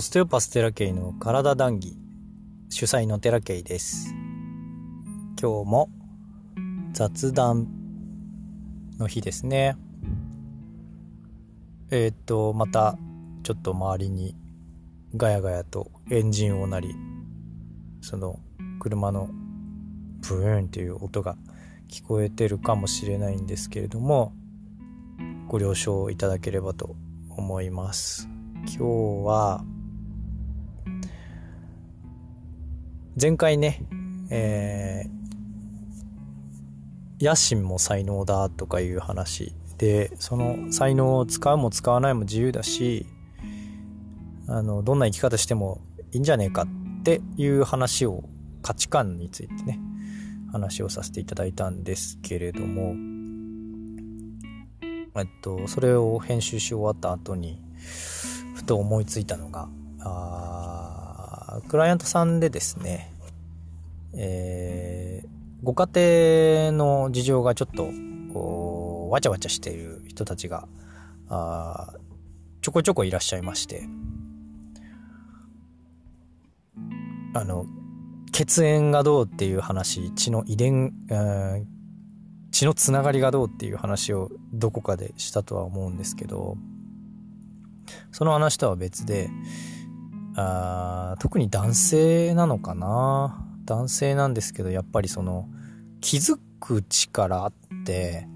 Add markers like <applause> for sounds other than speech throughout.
ステオパステラケイの体談義主催のテラケイです。今日も雑談の日ですね。えー、っとまたちょっと周りにガヤガヤとエンジン音なりその車のブーンっていう音が聞こえてるかもしれないんですけれどもご了承いただければと思います。今日は前回ねえー、野心も才能だとかいう話。でその才能を使うも使わないも自由だしあのどんな生き方してもいいんじゃねえかっていう話を価値観についてね話をさせていただいたんですけれども。えっとそれを編集し終わった後にふと思いついたのがあクライアントさんでですねえー、ご家庭の事情がちょっとわちゃわちゃしている人たちがあちょこちょこいらっしゃいましてあの血縁がどうっていう話血の遺伝、血のつながりがどうっていう話をどこかでしたとは思うんですけどその話とは別であ特に男性なのかな。男性なんですけどやっぱりその気づく力って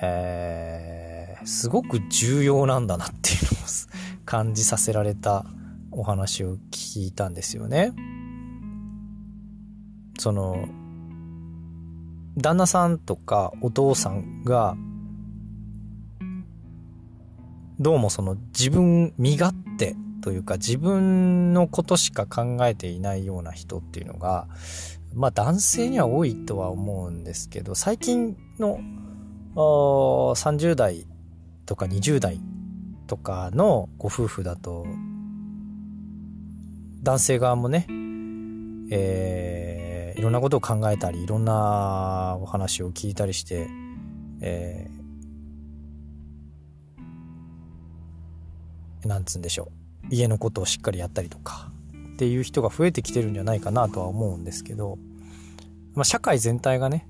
えー、すごく重要なんだなっていうのを感じさせられたお話を聞いたんですよね。その旦那さんとかお父さんがどうもその自分身勝手というか自分のことしか考えていないような人っていうのがまあ男性には多いとは思うんですけど最近の30代とか20代とかのご夫婦だと男性側もね、えーいろんなことを考えたりいろんなお話を聞いたりして、えー、なんつうんでしょう。家のことをしっかりやったりとかっていう人が増えてきてるんじゃないかなとは思うんですけど、まあ、社会全体がね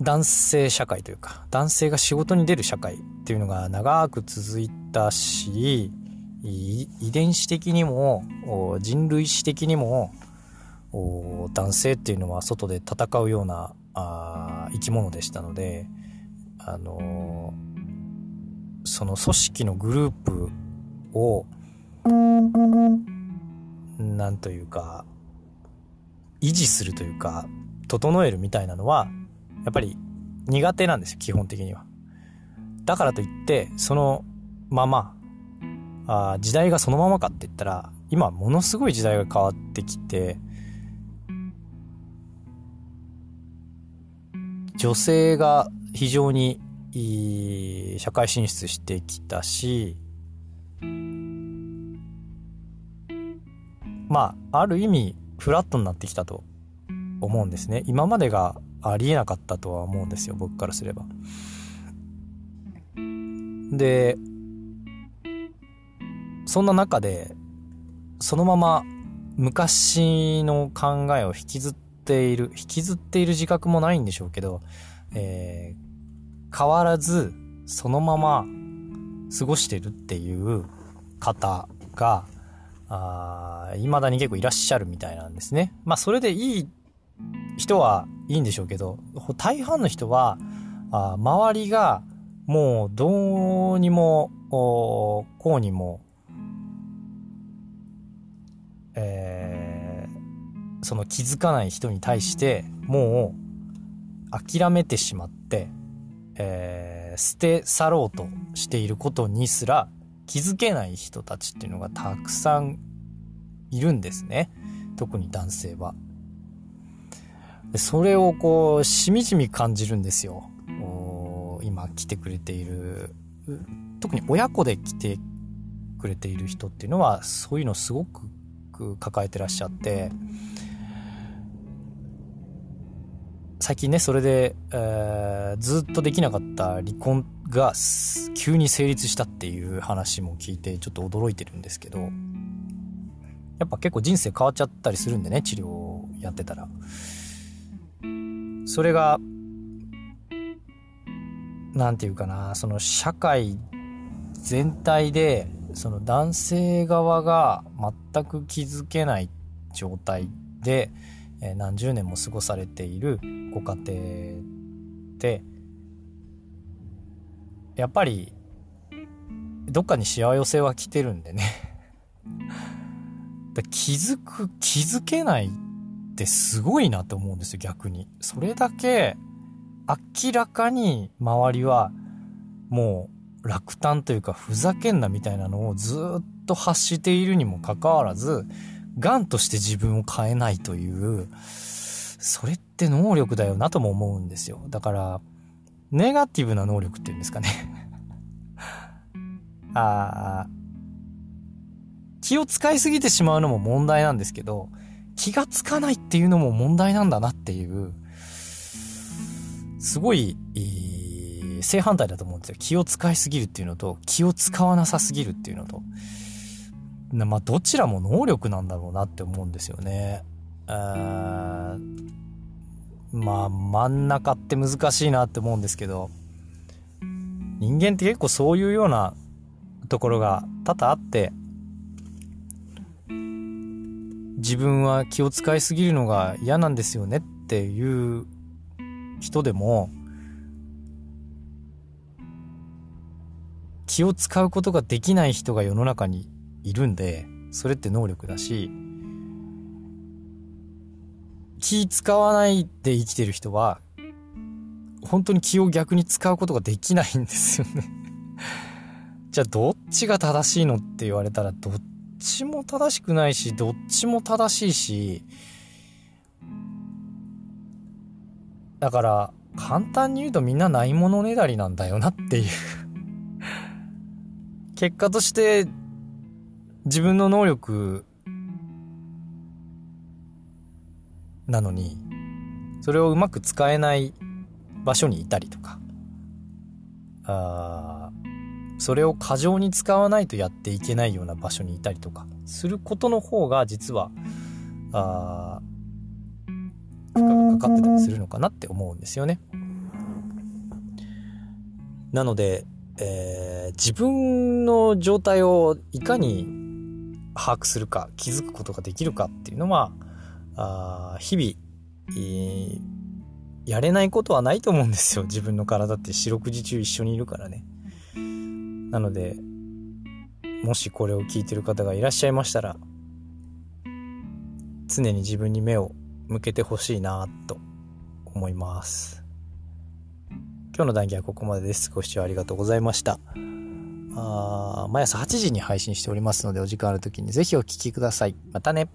男性社会というか男性が仕事に出る社会っていうのが長く続いたし遺伝子的にも人類史的にも男性っていうのは外で戦うような生き物でしたので、あのー、その組織のグループをなんというか維持するというか整えるみたいなのはやっぱり苦手なんですよ基本的には。だからといってそのままあ時代がそのままかって言ったら今ものすごい時代が変わってきて女性が非常に社会進出してきたしまあある意味フラットになってきたと思うんですね。今までがありえなかったとは思うんですよ僕からすれば。でそんな中で、そのまま昔の考えを引きずっている、引きずっている自覚もないんでしょうけど、えー、変わらずそのまま過ごしてるっていう方が、あ未だに結構いらっしゃるみたいなんですね。まあそれでいい人はいいんでしょうけど、大半の人は、あ周りがもうどうにも、こうにもえー、その気づかない人に対してもう諦めてしまって、えー、捨て去ろうとしていることにすら気づけない人たちっていうのがたくさんいるんですね特に男性は。それをこうしみじみ感じるんですよ今来てくれている特に親子で来てくれている人っていうのはそういうのすごくく抱えてらっしゃって最近ねそれで、えー、ずっとできなかった離婚が急に成立したっていう話も聞いてちょっと驚いてるんですけどやっぱ結構人生変わっちゃったりするんでね治療をやってたら。それが何て言うかなその社会全体でその男性側が全く気づけない状態で、何十年も過ごされているご家庭でやっぱりどっかにしわ寄せは来てるんでね。<laughs> 気づく気づけないってすごいなと思うんですよ逆に。それだけ明らかに周りはもう落胆というかふざけんなみたいなのをずっと発しているにもかかわらず、ガンとして自分を変えないという、それって能力だよなとも思うんですよ。だから、ネガティブな能力っていうんですかね <laughs> ああ気を使いすぎてしまうのも問題なんですけど、気がつかないっていうのも問題なんだなっていう、すごい、正反対だと思うんですよ。気を使いすぎるっていうのと、気を使わなさすぎるっていうのと。まあ、どちらも能力なんだろうなって思うんですよね。まあ、真ん中って難しいなって思うんですけど、人間って結構そういうようなところが多々あって、自分は気を使いすぎるのが嫌なんですよねっていう人でも気を使うことができない人が世の中にいるんでそれって能力だし気使わないで生きてる人は本当に気を逆に使うことができないんですよね。<laughs> じゃあどっちが正しいのって言われたらどっちも正しくないしどっちも正しいしだから、簡単に言うとみんなないものねだりなんだよなっていう。<laughs> 結果として、自分の能力なのに、それをうまく使えない場所にいたりとか、あそれを過剰に使わないとやっていけないような場所にいたりとかすることの方が実はあ負荷がかかってたりするのかなって思うんですよね。なので、えー、自分の状態をいかに把握するか気づくことができるかっていうのはああ日々、えー、やれないことはないと思うんですよ自分の体って四六時中一緒にいるからねなのでもしこれを聞いてる方がいらっしゃいましたら常に自分に目を向けてほしいなと思います。今日の談義はここまでです。ご視聴ありがとうございました。あ毎朝8時に配信しておりますので、お時間ある時にぜひお聴きください。またね。